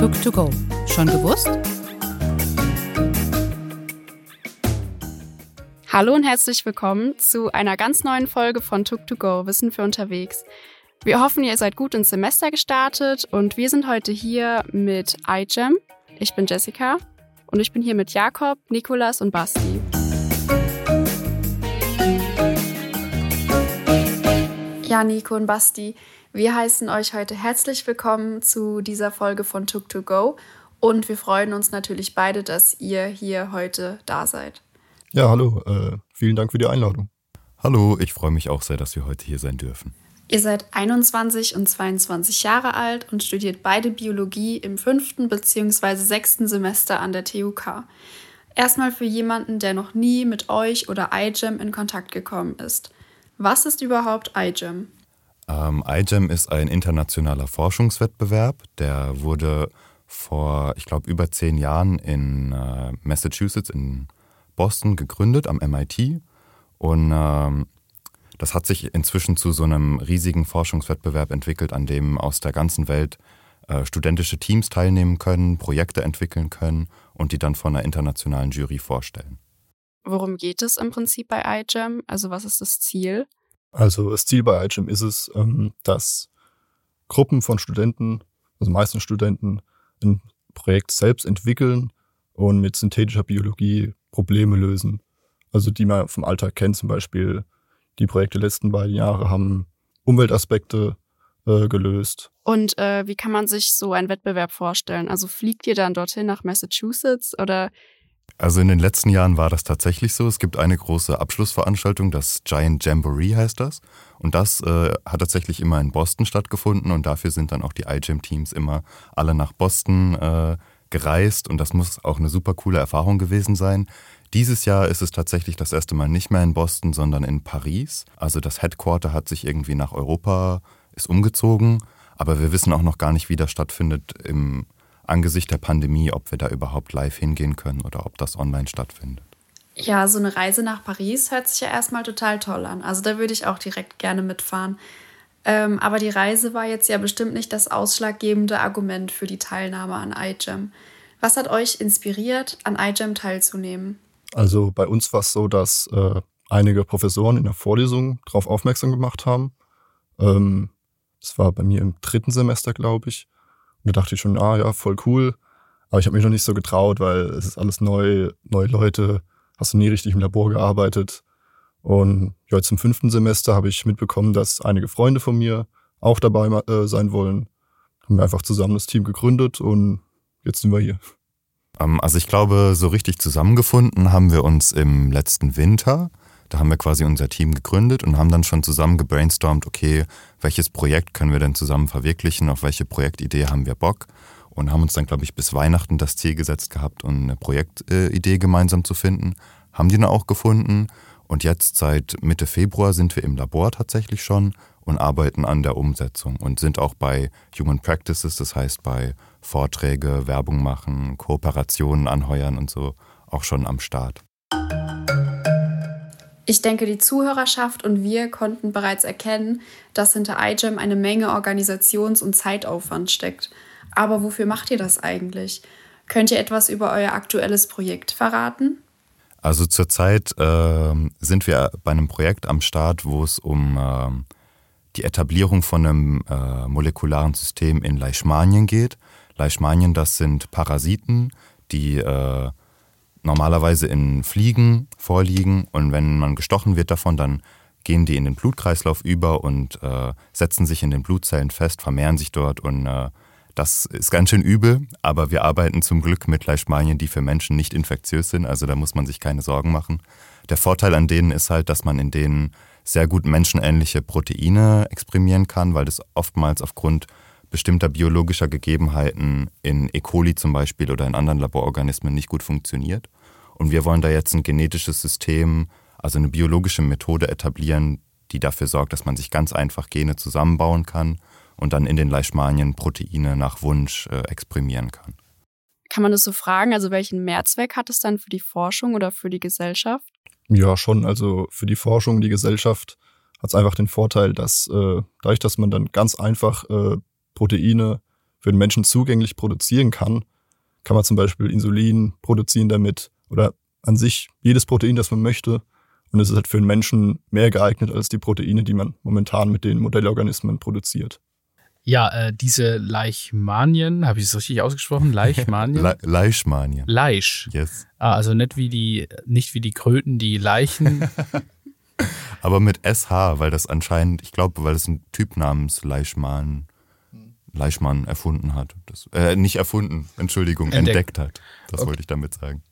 Took to go. Schon gewusst? Hallo und herzlich willkommen zu einer ganz neuen Folge von Took to go Wissen für unterwegs. Wir hoffen, ihr seid gut ins Semester gestartet und wir sind heute hier mit iGEM. Ich bin Jessica und ich bin hier mit Jakob, Nikolas und Basti. Ja, Nico und Basti, wir heißen euch heute herzlich willkommen zu dieser Folge von Took to Go und wir freuen uns natürlich beide, dass ihr hier heute da seid. Ja, hallo, äh, vielen Dank für die Einladung. Hallo, ich freue mich auch sehr, dass wir heute hier sein dürfen. Ihr seid 21 und 22 Jahre alt und studiert beide Biologie im fünften bzw. sechsten Semester an der TUK. Erstmal für jemanden, der noch nie mit euch oder iGEM in Kontakt gekommen ist. Was ist überhaupt iGEM? Ähm, iGEM ist ein internationaler Forschungswettbewerb. Der wurde vor, ich glaube, über zehn Jahren in äh, Massachusetts, in Boston gegründet, am MIT. Und ähm, das hat sich inzwischen zu so einem riesigen Forschungswettbewerb entwickelt, an dem aus der ganzen Welt äh, studentische Teams teilnehmen können, Projekte entwickeln können und die dann von einer internationalen Jury vorstellen. Worum geht es im Prinzip bei iGEM? Also was ist das Ziel? Also das Ziel bei iGEM ist es, ähm, dass Gruppen von Studenten, also meisten Studenten, ein Projekt selbst entwickeln und mit synthetischer Biologie Probleme lösen. Also die man vom Alltag kennt, zum Beispiel die Projekte der letzten beiden Jahre haben Umweltaspekte äh, gelöst. Und äh, wie kann man sich so einen Wettbewerb vorstellen? Also fliegt ihr dann dorthin nach Massachusetts oder also in den letzten Jahren war das tatsächlich so. Es gibt eine große Abschlussveranstaltung, das Giant Jamboree heißt das. Und das äh, hat tatsächlich immer in Boston stattgefunden und dafür sind dann auch die iGEM-Teams immer alle nach Boston äh, gereist und das muss auch eine super coole Erfahrung gewesen sein. Dieses Jahr ist es tatsächlich das erste Mal nicht mehr in Boston, sondern in Paris. Also das Headquarter hat sich irgendwie nach Europa, ist umgezogen, aber wir wissen auch noch gar nicht, wie das stattfindet im Angesicht der Pandemie, ob wir da überhaupt live hingehen können oder ob das online stattfindet. Ja, so eine Reise nach Paris hört sich ja erstmal total toll an. Also da würde ich auch direkt gerne mitfahren. Ähm, aber die Reise war jetzt ja bestimmt nicht das ausschlaggebende Argument für die Teilnahme an iGEM. Was hat euch inspiriert, an iGEM teilzunehmen? Also bei uns war es so, dass äh, einige Professoren in der Vorlesung darauf aufmerksam gemacht haben. Ähm, das war bei mir im dritten Semester, glaube ich. Und da dachte ich schon, ah ja, voll cool. Aber ich habe mich noch nicht so getraut, weil es ist alles neu, neue Leute, hast du nie richtig im Labor gearbeitet. Und ja, jetzt im fünften Semester habe ich mitbekommen, dass einige Freunde von mir auch dabei äh, sein wollen. Haben wir einfach zusammen das Team gegründet und jetzt sind wir hier. Ähm, also ich glaube, so richtig zusammengefunden haben wir uns im letzten Winter. Da haben wir quasi unser Team gegründet und haben dann schon zusammen gebrainstormt, okay, welches Projekt können wir denn zusammen verwirklichen, auf welche Projektidee haben wir Bock und haben uns dann, glaube ich, bis Weihnachten das Ziel gesetzt gehabt, um eine Projektidee gemeinsam zu finden. Haben die dann auch gefunden und jetzt seit Mitte Februar sind wir im Labor tatsächlich schon und arbeiten an der Umsetzung und sind auch bei Human Practices, das heißt bei Vorträge, Werbung machen, Kooperationen anheuern und so auch schon am Start. Ich denke, die Zuhörerschaft und wir konnten bereits erkennen, dass hinter iGEM eine Menge Organisations- und Zeitaufwand steckt. Aber wofür macht ihr das eigentlich? Könnt ihr etwas über euer aktuelles Projekt verraten? Also zurzeit äh, sind wir bei einem Projekt am Start, wo es um äh, die Etablierung von einem äh, molekularen System in Leishmanien geht. Leishmanien, das sind Parasiten, die äh, normalerweise in Fliegen vorliegen und wenn man gestochen wird davon, dann gehen die in den Blutkreislauf über und äh, setzen sich in den Blutzellen fest, vermehren sich dort und äh, das ist ganz schön übel, aber wir arbeiten zum Glück mit Leishmanien, die für Menschen nicht infektiös sind, also da muss man sich keine Sorgen machen. Der Vorteil an denen ist halt, dass man in denen sehr gut menschenähnliche Proteine exprimieren kann, weil das oftmals aufgrund bestimmter biologischer Gegebenheiten in E. coli zum Beispiel oder in anderen Labororganismen nicht gut funktioniert. Und wir wollen da jetzt ein genetisches System, also eine biologische Methode etablieren, die dafür sorgt, dass man sich ganz einfach Gene zusammenbauen kann und dann in den Leishmanien Proteine nach Wunsch äh, exprimieren kann. Kann man das so fragen? Also welchen Mehrzweck hat es dann für die Forschung oder für die Gesellschaft? Ja, schon. Also für die Forschung, die Gesellschaft hat es einfach den Vorteil, dass äh, dadurch, dass man dann ganz einfach äh, Proteine für den Menschen zugänglich produzieren kann, kann man zum Beispiel Insulin produzieren damit oder an sich jedes Protein, das man möchte. Und es ist halt für den Menschen mehr geeignet als die Proteine, die man momentan mit den Modellorganismen produziert. Ja, äh, diese Leichmanien, habe ich es richtig ausgesprochen? Leichmanien? Le Leichmanien. Leisch. Yes. Ah, also nicht wie die, nicht wie die Kröten, die Leichen. Aber mit SH, weil das anscheinend, ich glaube, weil es ein Typ namens Leichmann, Leichmann erfunden hat. Das, äh, nicht erfunden, Entschuldigung, entdeckt, entdeckt hat. Das okay. wollte ich damit sagen.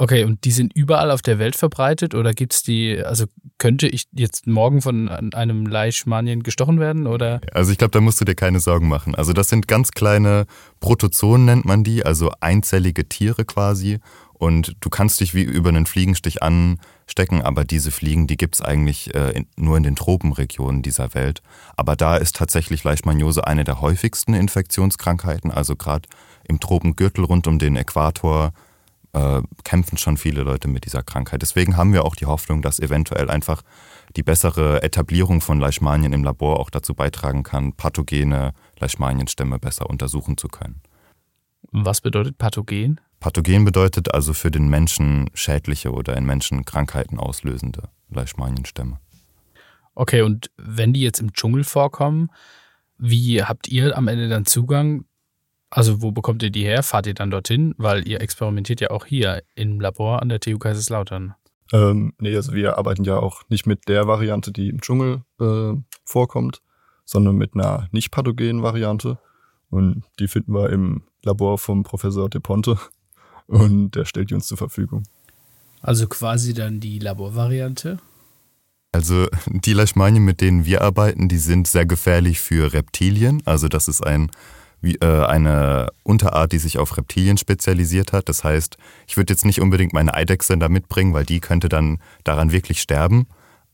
Okay, und die sind überall auf der Welt verbreitet oder gibt es die, also könnte ich jetzt morgen von einem Leishmanien gestochen werden oder? Also ich glaube, da musst du dir keine Sorgen machen. Also das sind ganz kleine Protozoen nennt man die, also einzellige Tiere quasi und du kannst dich wie über einen Fliegenstich anstecken, aber diese Fliegen, die gibt es eigentlich äh, in, nur in den Tropenregionen dieser Welt. Aber da ist tatsächlich Leishmaniose eine der häufigsten Infektionskrankheiten, also gerade im Tropengürtel rund um den Äquator äh, kämpfen schon viele Leute mit dieser Krankheit. Deswegen haben wir auch die Hoffnung, dass eventuell einfach die bessere Etablierung von Leishmanien im Labor auch dazu beitragen kann, pathogene Leishmanienstämme besser untersuchen zu können. Was bedeutet pathogen? Pathogen bedeutet also für den Menschen schädliche oder in Menschen Krankheiten auslösende Leishmanienstämme. Okay, und wenn die jetzt im Dschungel vorkommen, wie habt ihr am Ende dann Zugang also wo bekommt ihr die her? Fahrt ihr dann dorthin? Weil ihr experimentiert ja auch hier im Labor an der TU Kaiserslautern. Ähm, nee, also wir arbeiten ja auch nicht mit der Variante, die im Dschungel äh, vorkommt, sondern mit einer nicht pathogenen Variante. Und die finden wir im Labor vom Professor De Ponte. Und der stellt die uns zur Verfügung. Also quasi dann die Laborvariante? Also die Leishmanien, mit denen wir arbeiten, die sind sehr gefährlich für Reptilien. Also das ist ein wie, äh, eine Unterart, die sich auf Reptilien spezialisiert hat. Das heißt, ich würde jetzt nicht unbedingt meine Eidechse da mitbringen, weil die könnte dann daran wirklich sterben.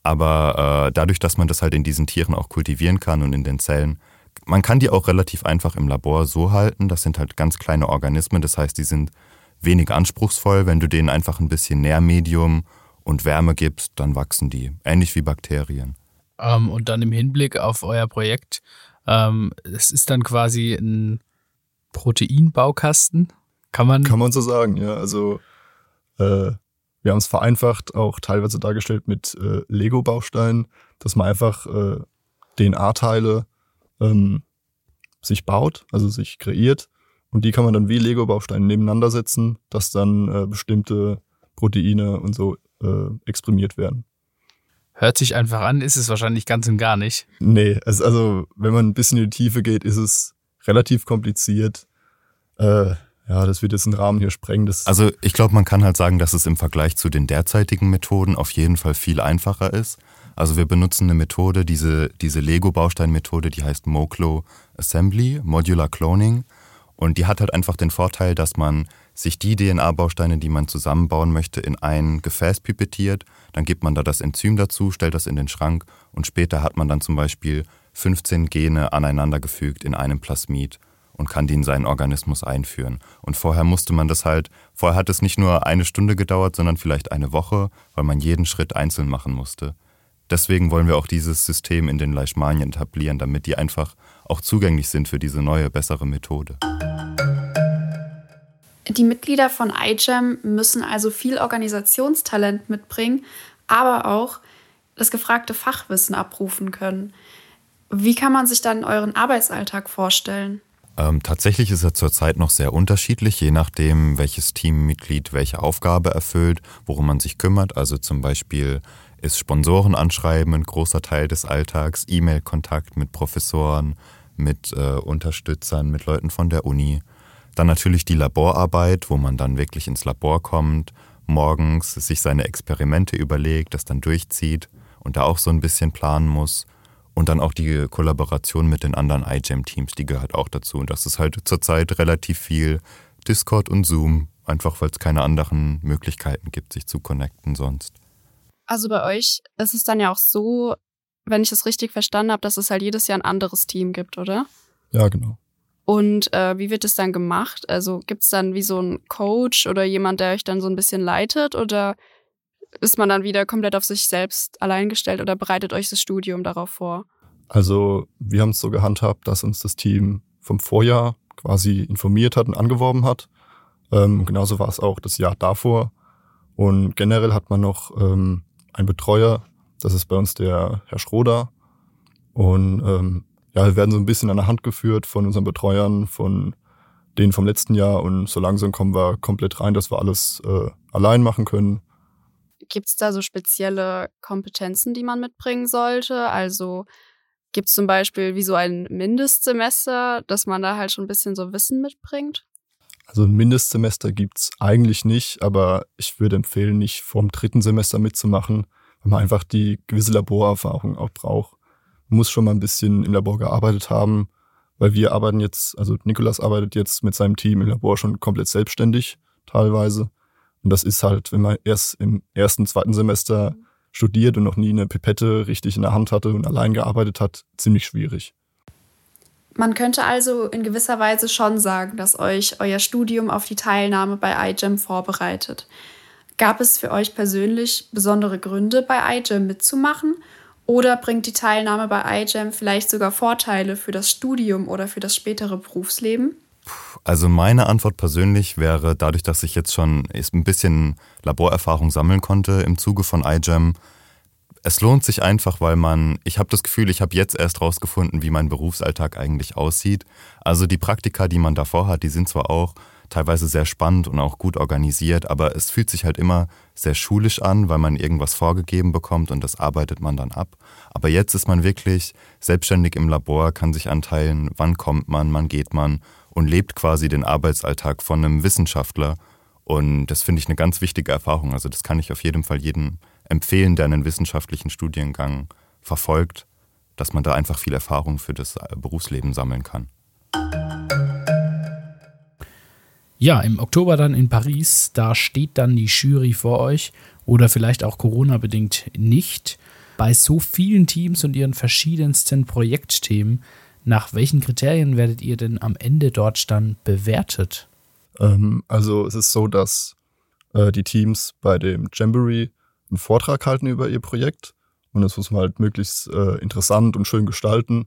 Aber äh, dadurch, dass man das halt in diesen Tieren auch kultivieren kann und in den Zellen, man kann die auch relativ einfach im Labor so halten. Das sind halt ganz kleine Organismen, das heißt, die sind wenig anspruchsvoll. Wenn du denen einfach ein bisschen Nährmedium und Wärme gibst, dann wachsen die. Ähnlich wie Bakterien. Ähm, und dann im Hinblick auf euer Projekt, ähm, es ist dann quasi ein Proteinbaukasten. Kann man. Kann man so sagen, ja. Also äh, wir haben es vereinfacht, auch teilweise dargestellt mit äh, Lego-Bausteinen, dass man einfach äh, DNA-Teile ähm, sich baut, also sich kreiert. Und die kann man dann wie Lego-Bausteine nebeneinander setzen, dass dann äh, bestimmte Proteine und so äh, exprimiert werden. Hört sich einfach an, ist es wahrscheinlich ganz und gar nicht. Nee, also, also wenn man ein bisschen in die Tiefe geht, ist es relativ kompliziert. Äh, ja, das wird jetzt den Rahmen hier sprengen. Das also ich glaube, man kann halt sagen, dass es im Vergleich zu den derzeitigen Methoden auf jeden Fall viel einfacher ist. Also wir benutzen eine Methode, diese, diese Lego-Baustein-Methode, die heißt Moclo Assembly, Modular Cloning. Und die hat halt einfach den Vorteil, dass man sich die DNA-Bausteine, die man zusammenbauen möchte, in ein Gefäß pipettiert. Dann gibt man da das Enzym dazu, stellt das in den Schrank und später hat man dann zum Beispiel 15 Gene aneinandergefügt in einem Plasmid und kann die in seinen Organismus einführen. Und vorher musste man das halt, vorher hat es nicht nur eine Stunde gedauert, sondern vielleicht eine Woche, weil man jeden Schritt einzeln machen musste. Deswegen wollen wir auch dieses System in den Leishmanien etablieren, damit die einfach auch zugänglich sind für diese neue, bessere Methode. Die Mitglieder von iGEM müssen also viel Organisationstalent mitbringen, aber auch das gefragte Fachwissen abrufen können. Wie kann man sich dann euren Arbeitsalltag vorstellen? Ähm, tatsächlich ist er zurzeit noch sehr unterschiedlich, je nachdem, welches Teammitglied welche Aufgabe erfüllt, worum man sich kümmert. Also zum Beispiel ist Sponsoren anschreiben ein großer Teil des Alltags, E-Mail-Kontakt mit Professoren, mit äh, Unterstützern, mit Leuten von der Uni. Dann natürlich die Laborarbeit, wo man dann wirklich ins Labor kommt, morgens sich seine Experimente überlegt, das dann durchzieht und da auch so ein bisschen planen muss. Und dann auch die Kollaboration mit den anderen iGEM-Teams, die gehört auch dazu. Und das ist halt zurzeit relativ viel Discord und Zoom, einfach weil es keine anderen Möglichkeiten gibt, sich zu connecten sonst. Also bei euch ist es dann ja auch so, wenn ich es richtig verstanden habe, dass es halt jedes Jahr ein anderes Team gibt, oder? Ja, genau. Und äh, wie wird es dann gemacht? Also gibt es dann wie so einen Coach oder jemand, der euch dann so ein bisschen leitet oder ist man dann wieder komplett auf sich selbst allein gestellt oder bereitet euch das Studium darauf vor? Also wir haben es so gehandhabt, dass uns das Team vom Vorjahr quasi informiert hat und angeworben hat. Ähm, genauso war es auch das Jahr davor. Und generell hat man noch ähm, einen Betreuer, das ist bei uns der Herr Schroder. Und ähm, ja, wir werden so ein bisschen an der Hand geführt von unseren Betreuern, von denen vom letzten Jahr und so langsam kommen wir komplett rein, dass wir alles äh, allein machen können. Gibt es da so spezielle Kompetenzen, die man mitbringen sollte? Also gibt es zum Beispiel wie so ein Mindestsemester, dass man da halt schon ein bisschen so Wissen mitbringt? Also ein Mindestsemester gibt's eigentlich nicht, aber ich würde empfehlen, nicht vorm dritten Semester mitzumachen, weil man einfach die gewisse Laborerfahrung auch braucht. Man muss schon mal ein bisschen im Labor gearbeitet haben, weil wir arbeiten jetzt, also Nikolas arbeitet jetzt mit seinem Team im Labor schon komplett selbstständig teilweise. Und das ist halt, wenn man erst im ersten, zweiten Semester studiert und noch nie eine Pipette richtig in der Hand hatte und allein gearbeitet hat, ziemlich schwierig. Man könnte also in gewisser Weise schon sagen, dass euch euer Studium auf die Teilnahme bei iGEM vorbereitet. Gab es für euch persönlich besondere Gründe, bei iGEM mitzumachen? Oder bringt die Teilnahme bei iGEM vielleicht sogar Vorteile für das Studium oder für das spätere Berufsleben? Also meine Antwort persönlich wäre, dadurch, dass ich jetzt schon ein bisschen Laborerfahrung sammeln konnte im Zuge von iGEM, es lohnt sich einfach, weil man, ich habe das Gefühl, ich habe jetzt erst rausgefunden, wie mein Berufsalltag eigentlich aussieht. Also die Praktika, die man davor hat, die sind zwar auch teilweise sehr spannend und auch gut organisiert, aber es fühlt sich halt immer sehr schulisch an, weil man irgendwas vorgegeben bekommt und das arbeitet man dann ab. Aber jetzt ist man wirklich selbstständig im Labor, kann sich anteilen, wann kommt man, wann geht man und lebt quasi den Arbeitsalltag von einem Wissenschaftler. Und das finde ich eine ganz wichtige Erfahrung. Also das kann ich auf jeden Fall jedem empfehlen, der einen wissenschaftlichen Studiengang verfolgt, dass man da einfach viel Erfahrung für das äh, Berufsleben sammeln kann. Ja, im Oktober dann in Paris, da steht dann die Jury vor euch oder vielleicht auch Corona-bedingt nicht. Bei so vielen Teams und ihren verschiedensten Projektthemen, nach welchen Kriterien werdet ihr denn am Ende dort dann bewertet? Ähm, also es ist so, dass äh, die Teams bei dem Jamboree einen Vortrag halten über ihr Projekt und das muss man halt möglichst äh, interessant und schön gestalten.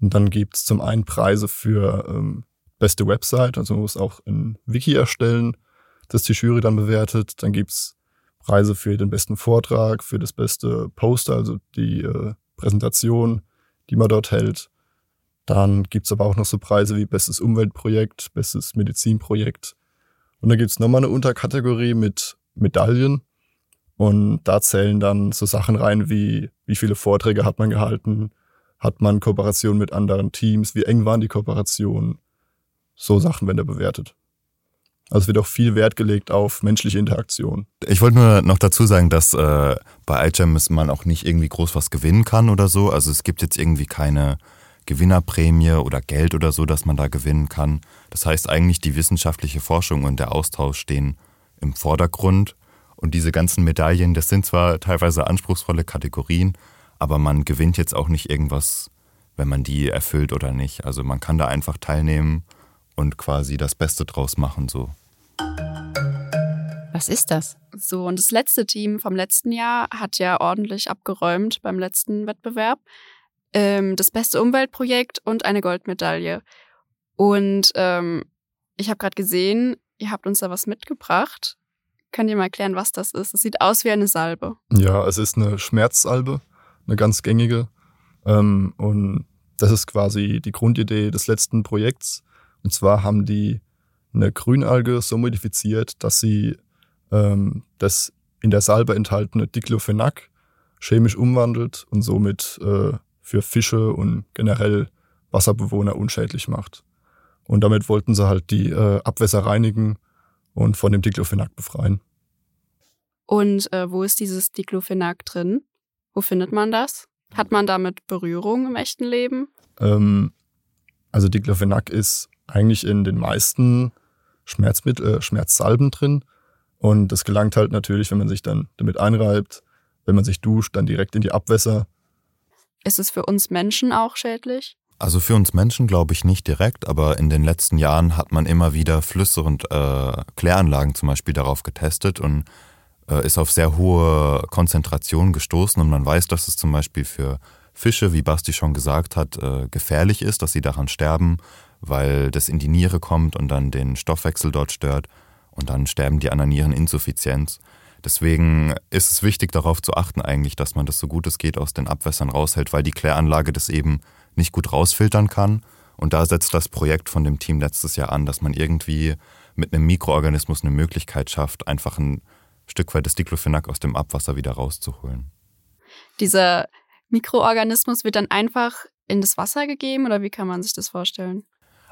Und dann gibt es zum einen Preise für ähm, beste Website, also man muss auch ein Wiki erstellen, das die Jury dann bewertet. Dann gibt es Preise für den besten Vortrag, für das beste Poster, also die äh, Präsentation, die man dort hält. Dann gibt es aber auch noch so Preise wie bestes Umweltprojekt, bestes Medizinprojekt. Und dann gibt es nochmal eine Unterkategorie mit Medaillen. Und da zählen dann so Sachen rein wie, wie viele Vorträge hat man gehalten, hat man Kooperation mit anderen Teams, wie eng waren die Kooperationen. So Sachen werden da bewertet. Also wird auch viel Wert gelegt auf menschliche Interaktion. Ich wollte nur noch dazu sagen, dass äh, bei iGEM man auch nicht irgendwie groß was gewinnen kann oder so. Also es gibt jetzt irgendwie keine Gewinnerprämie oder Geld oder so, dass man da gewinnen kann. Das heißt eigentlich, die wissenschaftliche Forschung und der Austausch stehen im Vordergrund. Und diese ganzen Medaillen, das sind zwar teilweise anspruchsvolle Kategorien, aber man gewinnt jetzt auch nicht irgendwas, wenn man die erfüllt oder nicht. Also man kann da einfach teilnehmen und quasi das Beste draus machen so. Was ist das? So, und das letzte Team vom letzten Jahr hat ja ordentlich abgeräumt beim letzten Wettbewerb. Ähm, das beste Umweltprojekt und eine Goldmedaille. Und ähm, ich habe gerade gesehen, ihr habt uns da was mitgebracht. Könnt ihr mal erklären, was das ist? Es sieht aus wie eine Salbe. Ja, es ist eine Schmerzsalbe, eine ganz gängige. Ähm, und das ist quasi die Grundidee des letzten Projekts. Und zwar haben die eine Grünalge so modifiziert, dass sie ähm, das in der Salbe enthaltene Diclofenac chemisch umwandelt und somit äh, für Fische und generell Wasserbewohner unschädlich macht. Und damit wollten sie halt die äh, Abwässer reinigen und von dem Diclofenac befreien. Und äh, wo ist dieses Diclofenac drin? Wo findet man das? Hat man damit Berührung im echten Leben? Ähm, also Diclofenac ist eigentlich in den meisten Schmerzmittel, äh, Schmerzsalben drin. Und das gelangt halt natürlich, wenn man sich dann damit einreibt, wenn man sich duscht, dann direkt in die Abwässer. Ist es für uns Menschen auch schädlich? Also für uns Menschen glaube ich nicht direkt, aber in den letzten Jahren hat man immer wieder Flüsse und äh, Kläranlagen zum Beispiel darauf getestet und äh, ist auf sehr hohe Konzentrationen gestoßen und man weiß, dass es zum Beispiel für Fische, wie Basti schon gesagt hat, äh, gefährlich ist, dass sie daran sterben. weil das in die Niere kommt und dann den Stoffwechsel dort stört und dann sterben die an der Niereninsuffizienz. Deswegen ist es wichtig darauf zu achten eigentlich, dass man das so gut es geht aus den Abwässern raushält, weil die Kläranlage das eben nicht gut rausfiltern kann. Und da setzt das Projekt von dem Team letztes Jahr an, dass man irgendwie mit einem Mikroorganismus eine Möglichkeit schafft, einfach ein Stück weit das Diclofenac aus dem Abwasser wieder rauszuholen. Dieser Mikroorganismus wird dann einfach in das Wasser gegeben oder wie kann man sich das vorstellen?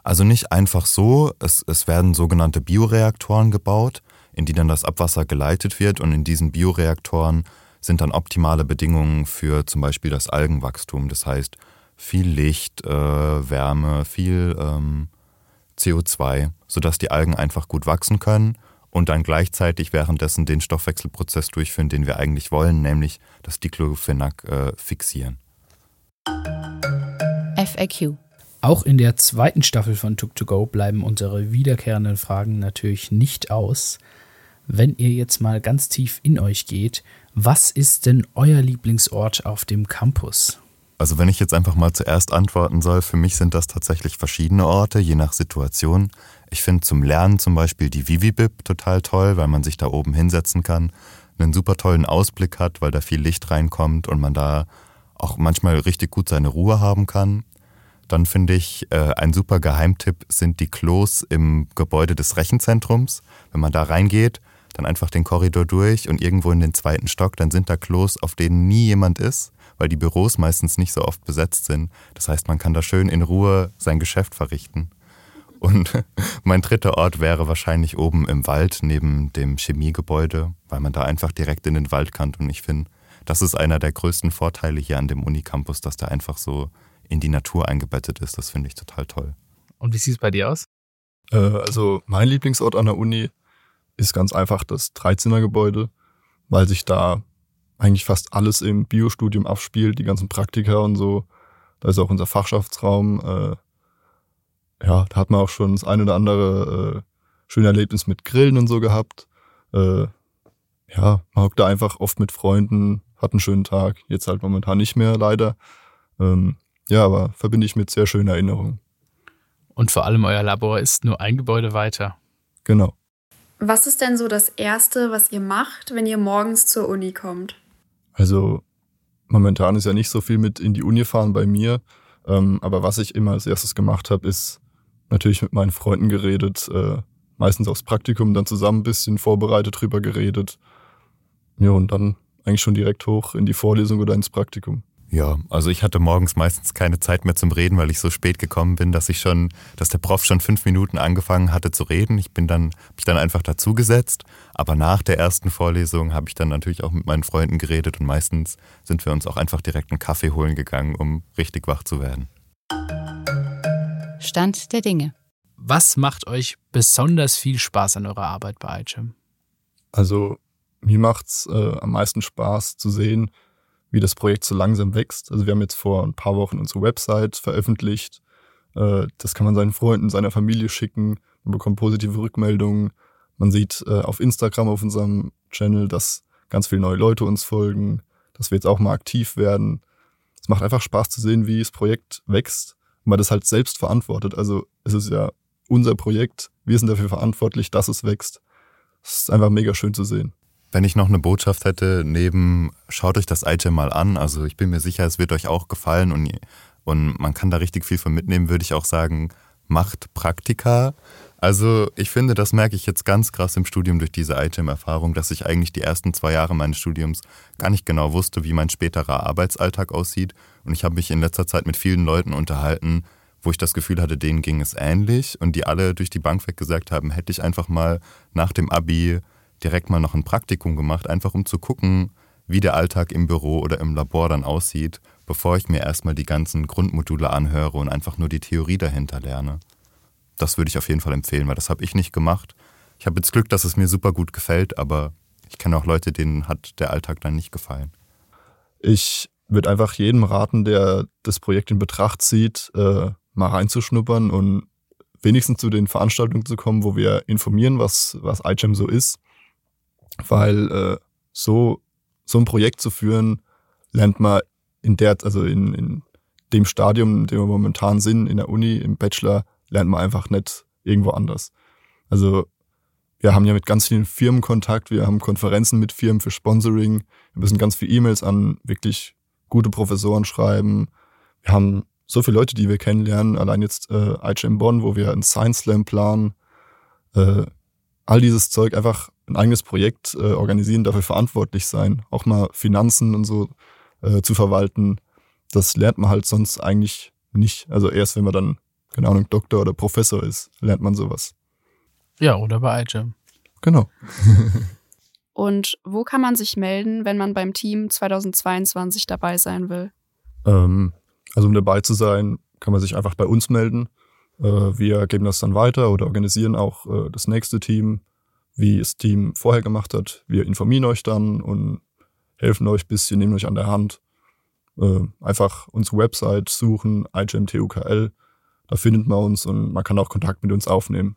Also nicht einfach so, es, es werden sogenannte Bioreaktoren gebaut, in die dann das Abwasser geleitet wird und in diesen Bioreaktoren sind dann optimale Bedingungen für zum Beispiel das Algenwachstum. Das heißt viel Licht, äh, Wärme, viel ähm, CO2, sodass die Algen einfach gut wachsen können und dann gleichzeitig währenddessen den Stoffwechselprozess durchführen, den wir eigentlich wollen, nämlich das Diclofenac äh, fixieren. FAQ auch in der zweiten Staffel von Tuk2Go bleiben unsere wiederkehrenden Fragen natürlich nicht aus. Wenn ihr jetzt mal ganz tief in euch geht, was ist denn euer Lieblingsort auf dem Campus? Also wenn ich jetzt einfach mal zuerst antworten soll, für mich sind das tatsächlich verschiedene Orte, je nach Situation. Ich finde zum Lernen zum Beispiel die Vivibib total toll, weil man sich da oben hinsetzen kann, einen super tollen Ausblick hat, weil da viel Licht reinkommt und man da auch manchmal richtig gut seine Ruhe haben kann. Dann finde ich, äh, ein super Geheimtipp sind die Klos im Gebäude des Rechenzentrums. Wenn man da reingeht, dann einfach den Korridor durch und irgendwo in den zweiten Stock, dann sind da Klos, auf denen nie jemand ist, weil die Büros meistens nicht so oft besetzt sind. Das heißt, man kann da schön in Ruhe sein Geschäft verrichten. Und mein dritter Ort wäre wahrscheinlich oben im Wald neben dem Chemiegebäude, weil man da einfach direkt in den Wald kann. Und ich finde, das ist einer der größten Vorteile hier an dem Unicampus, dass da einfach so in die Natur eingebettet ist. Das finde ich total toll. Und wie sieht es bei dir aus? Äh, also mein Lieblingsort an der Uni ist ganz einfach das Dreizimmergebäude, weil sich da eigentlich fast alles im Biostudium abspielt, die ganzen Praktika und so. Da ist auch unser Fachschaftsraum. Äh, ja, da hat man auch schon das ein oder andere äh, schöne Erlebnis mit Grillen und so gehabt. Äh, ja, man hockt da einfach oft mit Freunden, hat einen schönen Tag. Jetzt halt momentan nicht mehr, leider. Ähm, ja, aber verbinde ich mit sehr schönen Erinnerungen. Und vor allem euer Labor ist nur ein Gebäude weiter. Genau. Was ist denn so das Erste, was ihr macht, wenn ihr morgens zur Uni kommt? Also momentan ist ja nicht so viel mit in die Uni fahren bei mir. Ähm, aber was ich immer als erstes gemacht habe, ist natürlich mit meinen Freunden geredet, äh, meistens aufs Praktikum, dann zusammen ein bisschen vorbereitet drüber geredet. Ja, und dann eigentlich schon direkt hoch in die Vorlesung oder ins Praktikum. Ja, also ich hatte morgens meistens keine Zeit mehr zum Reden, weil ich so spät gekommen bin, dass ich schon, dass der Prof schon fünf Minuten angefangen hatte zu reden. Ich bin dann, habe ich dann einfach dazugesetzt. Aber nach der ersten Vorlesung habe ich dann natürlich auch mit meinen Freunden geredet und meistens sind wir uns auch einfach direkt einen Kaffee holen gegangen, um richtig wach zu werden. Stand der Dinge. Was macht euch besonders viel Spaß an eurer Arbeit bei iChim? Also mir macht's äh, am meisten Spaß zu sehen, wie das Projekt so langsam wächst. Also wir haben jetzt vor ein paar Wochen unsere Website veröffentlicht. Äh, das kann man seinen Freunden, seiner Familie schicken. Man bekommt positive Rückmeldungen. Man sieht äh, auf Instagram, auf unserem Channel, dass ganz viele neue Leute uns folgen, dass wir jetzt auch mal aktiv werden. Es macht einfach Spaß zu sehen, wie das Projekt wächst und man das halt selbst verantwortet. Also es ist ja unser Projekt. Wir sind dafür verantwortlich, dass es wächst. Es ist einfach mega schön zu sehen. Wenn ich noch eine Botschaft hätte, neben, schaut euch das Item mal an. Also ich bin mir sicher, es wird euch auch gefallen und, und man kann da richtig viel von mitnehmen, würde ich auch sagen, macht Praktika. Also ich finde, das merke ich jetzt ganz krass im Studium durch diese Item-Erfahrung, dass ich eigentlich die ersten zwei Jahre meines Studiums gar nicht genau wusste, wie mein späterer Arbeitsalltag aussieht. Und ich habe mich in letzter Zeit mit vielen Leuten unterhalten, wo ich das Gefühl hatte, denen ging es ähnlich und die alle durch die Bank weg gesagt haben, hätte ich einfach mal nach dem Abi direkt mal noch ein Praktikum gemacht, einfach um zu gucken, wie der Alltag im Büro oder im Labor dann aussieht, bevor ich mir erstmal die ganzen Grundmodule anhöre und einfach nur die Theorie dahinter lerne. Das würde ich auf jeden Fall empfehlen, weil das habe ich nicht gemacht. Ich habe jetzt Glück, dass es mir super gut gefällt, aber ich kenne auch Leute, denen hat der Alltag dann nicht gefallen. Ich würde einfach jedem raten, der das Projekt in Betracht zieht, äh, mal reinzuschnuppern und wenigstens zu den Veranstaltungen zu kommen, wo wir informieren, was, was iGEM so ist weil äh, so, so ein Projekt zu führen, lernt man in der, also in, in dem Stadium, in dem wir momentan sind, in der Uni, im Bachelor, lernt man einfach nicht irgendwo anders. Also wir haben ja mit ganz vielen Firmen Kontakt, wir haben Konferenzen mit Firmen für Sponsoring, wir müssen ganz viele E-Mails an wirklich gute Professoren schreiben. Wir haben so viele Leute, die wir kennenlernen, allein jetzt äh, IGM Bonn, wo wir ein Science Slam planen, äh, all dieses Zeug einfach ein eigenes Projekt äh, organisieren, dafür verantwortlich sein, auch mal Finanzen und so äh, zu verwalten. Das lernt man halt sonst eigentlich nicht. Also erst wenn man dann, keine Ahnung, Doktor oder Professor ist, lernt man sowas. Ja, oder bei iGEM. Genau. Und wo kann man sich melden, wenn man beim Team 2022 dabei sein will? Ähm, also um dabei zu sein, kann man sich einfach bei uns melden. Äh, wir geben das dann weiter oder organisieren auch äh, das nächste Team, wie das Team vorher gemacht hat. Wir informieren euch dann und helfen euch ein bisschen, nehmen euch an der Hand. Äh, einfach unsere Website suchen, IGMTUKL. Da findet man uns und man kann auch Kontakt mit uns aufnehmen.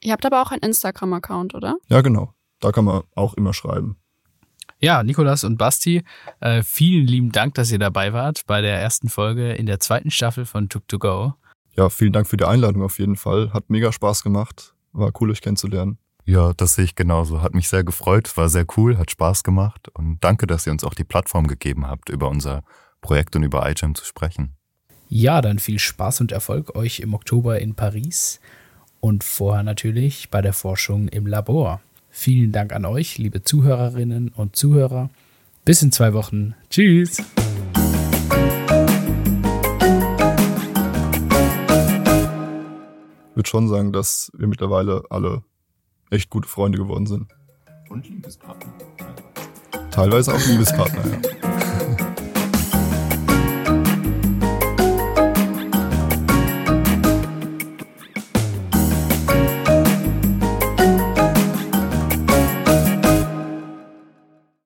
Ihr habt aber auch einen Instagram-Account, oder? Ja, genau. Da kann man auch immer schreiben. Ja, Nikolas und Basti, äh, vielen lieben Dank, dass ihr dabei wart bei der ersten Folge in der zweiten Staffel von Tuk to Go. Ja, vielen Dank für die Einladung auf jeden Fall. Hat mega Spaß gemacht. War cool, euch kennenzulernen. Ja, das sehe ich genauso. Hat mich sehr gefreut, war sehr cool, hat Spaß gemacht und danke, dass ihr uns auch die Plattform gegeben habt, über unser Projekt und über iGEM zu sprechen. Ja, dann viel Spaß und Erfolg euch im Oktober in Paris und vorher natürlich bei der Forschung im Labor. Vielen Dank an euch, liebe Zuhörerinnen und Zuhörer. Bis in zwei Wochen. Tschüss. Ich würde schon sagen, dass wir mittlerweile alle echt gute Freunde geworden sind. Und Liebespartner. Teilweise auch Liebespartner, ja.